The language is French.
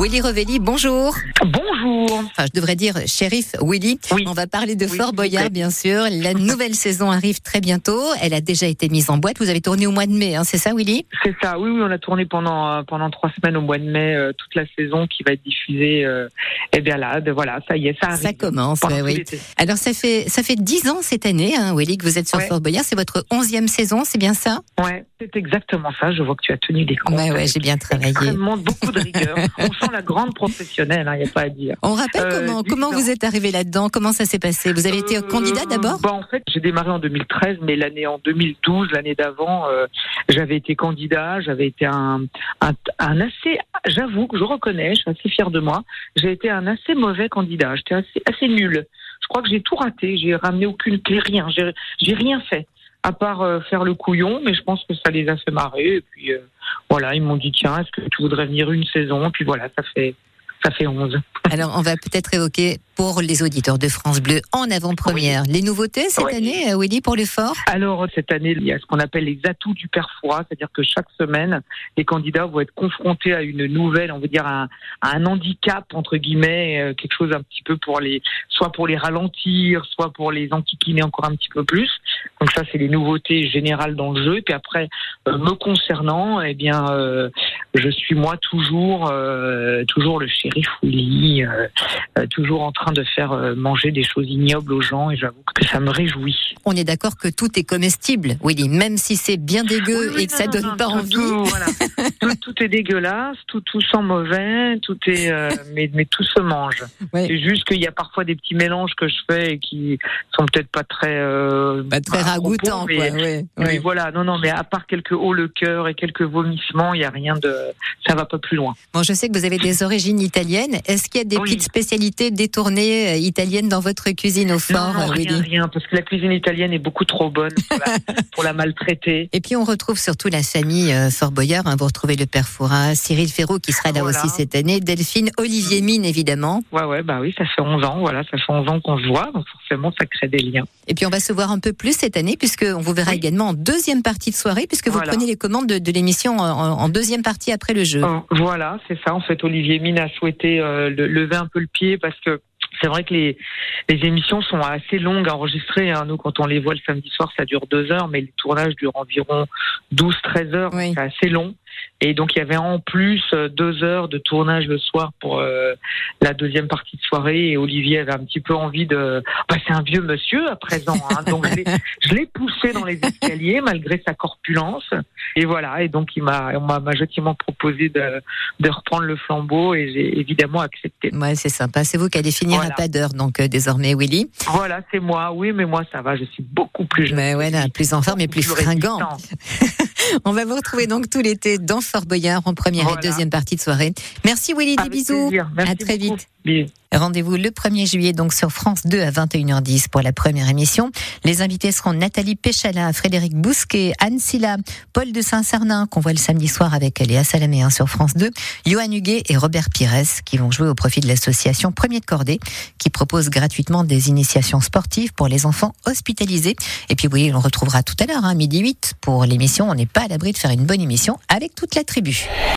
Willy Revelli, bonjour. Bonjour. Enfin, je devrais dire shérif Willy. Oui. On va parler de Oui, Fort Boyard, bien sûr. La nouvelle saison arrive très bientôt. Elle a déjà été mise en boîte. Vous avez tourné au mois de mai, hein, c'est ça, Willy? C'est ça. Oui, oui, on a tourné pendant euh, pendant trois semaines au mois de mai euh, toute la saison qui va être diffusée. Euh, et bien là, de- voilà, ça y est, ça arrive. Ça commence, ouais, oui. Alors, ça fait ça fait dix ans cette année, hein, Willy, que vous êtes sur Ouais. Fort Boyard. C'est votre onzième saison, c'est bien ça? Ouais, c'est exactement ça. Je vois que tu as tenu des comptes. Ouais, ouais, j'ai bien travaillé. Extrêmement beaucoup de rigueur. on la grande professionnelle. Il n'y a pas à dire. On rappelle Euh, comment vous êtes arrivé là-dedans? Comment ça s'est passé? Vous avez été Euh, candidat d'abord? bah, En fait, j'ai démarré en 2013, mais l'année en 2012, l'année d'avant, euh, j'avais été candidat. J'avais été un, un, un assez, j'avoue que je reconnais, je suis assez fier de moi. J'ai été un assez mauvais candidat. J'étais assez, assez nul. Je crois que j'ai tout raté. J'ai ramené aucune clé, rien. J'ai j'ai rien fait à part euh, faire le couillon, mais je pense que ça les a fait marrer. Et puis euh, voilà, ils m'ont dit tiens, est-ce que tu voudrais venir une saison puis voilà, ça fait ça fait 11. Alors, on va peut-être évoquer pour les auditeurs de France Bleu en avant-première les nouveautés cette Oui. année, euh, Willy, pour le fort? Alors cette année, il y a ce qu'on appelle les atouts du père froid, c'est-à-dire que chaque semaine, les candidats vont être confrontés à une nouvelle, on va dire à un, à un handicap entre guillemets, euh, quelque chose un petit peu pour les, soit pour les ralentir, soit pour les enquiquiner encore un petit peu plus. Donc ça, c'est les nouveautés générales dans le jeu. Et puis après, euh, me concernant, eh bien, euh, je suis moi toujours, euh, toujours le shérif Willy, toujours en train de faire manger des choses ignobles aux gens, et j'avoue que ça me réjouit. On est d'accord que tout est comestible, Willy, même si c'est bien dégueu Oui, oui, et que non, ça non, donne non, pas tout, envie. Tout, voilà. tout, tout est dégueulasse, tout, tout sent mauvais, tout est, euh, mais, mais tout se mange. Ouais. C'est juste qu'il y a parfois des petits mélanges que je fais et qui sont peut-être pas très, euh, Pas très ragoûtant, mais- quoi. ouais, mais ouais. voilà, non, non, mais à part quelques hauts le cœur et quelques vomissements, il y a rien de, ça va pas plus loin. Bon, je sais que vous avez des origines italiennes. Est-ce qu'il y a des Oui. petites spécialités détournées euh, italiennes dans votre cuisine au fort, non, non, euh, rien, rien, parce que la cuisine italienne est beaucoup trop bonne pour la, pour la maltraiter. Et puis on retrouve surtout la famille euh, Fort Boyard. hein. Vous retrouvez le père Fouras, Cyril Ferraud qui sera là Voilà. aussi cette année, Delphine, Olivier Mine évidemment. Ouais, ouais, bah oui, ça fait 11 ans, voilà, ça fait 11 ans qu'on se voit, donc forcément, ça crée des liens. Et puis on va se voir un peu plus cette année puisque on vous verra Oui. également en deuxième partie de soirée puisque vous prenez les commandes de, de l'émission en, en deuxième partie après le jeu. Voilà, c'est ça. En fait, Olivier Mine a souhaité euh, le- lever un peu le pied parce que c'est vrai que les, les émissions sont assez longues à enregistrer. hein. Nous, quand on les voit le samedi soir, ça dure deux heures, mais le tournage dure environ 12-13 heures. Oui. C'est assez long. Et donc, il y avait en plus euh, deux heures de tournage le soir pour euh, la deuxième partie de soirée. Et Olivier avait un petit peu envie de... Bah, c'est un vieux monsieur à présent. Hein, donc, je l'ai- poussé dans les escaliers malgré sa corpulence. Et voilà. Et donc, il m'a on m'a gentiment proposé de, de reprendre le flambeau et j'ai évidemment accepté. Ouais, c'est sympa. C'est vous qui allez finir Voilà. à pas d'heure donc euh, désormais, Willy. Voilà, c'est moi. Oui, mais moi, ça va. Je suis beaucoup plus jeune. Mais ouais, là, plus en forme et plus fringant. On va vous retrouver donc tout l'été dans Fort Boyard en première Voilà. et deuxième partie de soirée. Merci Willy, des Avec bisous. plaisir. Merci à très beaucoup. vite. Rendez-vous le 1er juillet donc sur France 2 à 21h10 pour la première émission. Les invités seront Nathalie Péchala, Frédéric Bousquet, Anne Silla, Paul de Saint-Cernin qu'on voit le samedi soir avec Léa Salamé hein, sur France 2, Johan Huguet et Robert Pires qui vont jouer au profit de l'association Premier de Cordée qui propose gratuitement des initiations sportives pour les enfants hospitalisés. Et puis oui, on retrouvera tout à l'heure, hein, midi 8 pour l'émission. On n'est pas à l'abri de faire une bonne émission avec toute la tribu.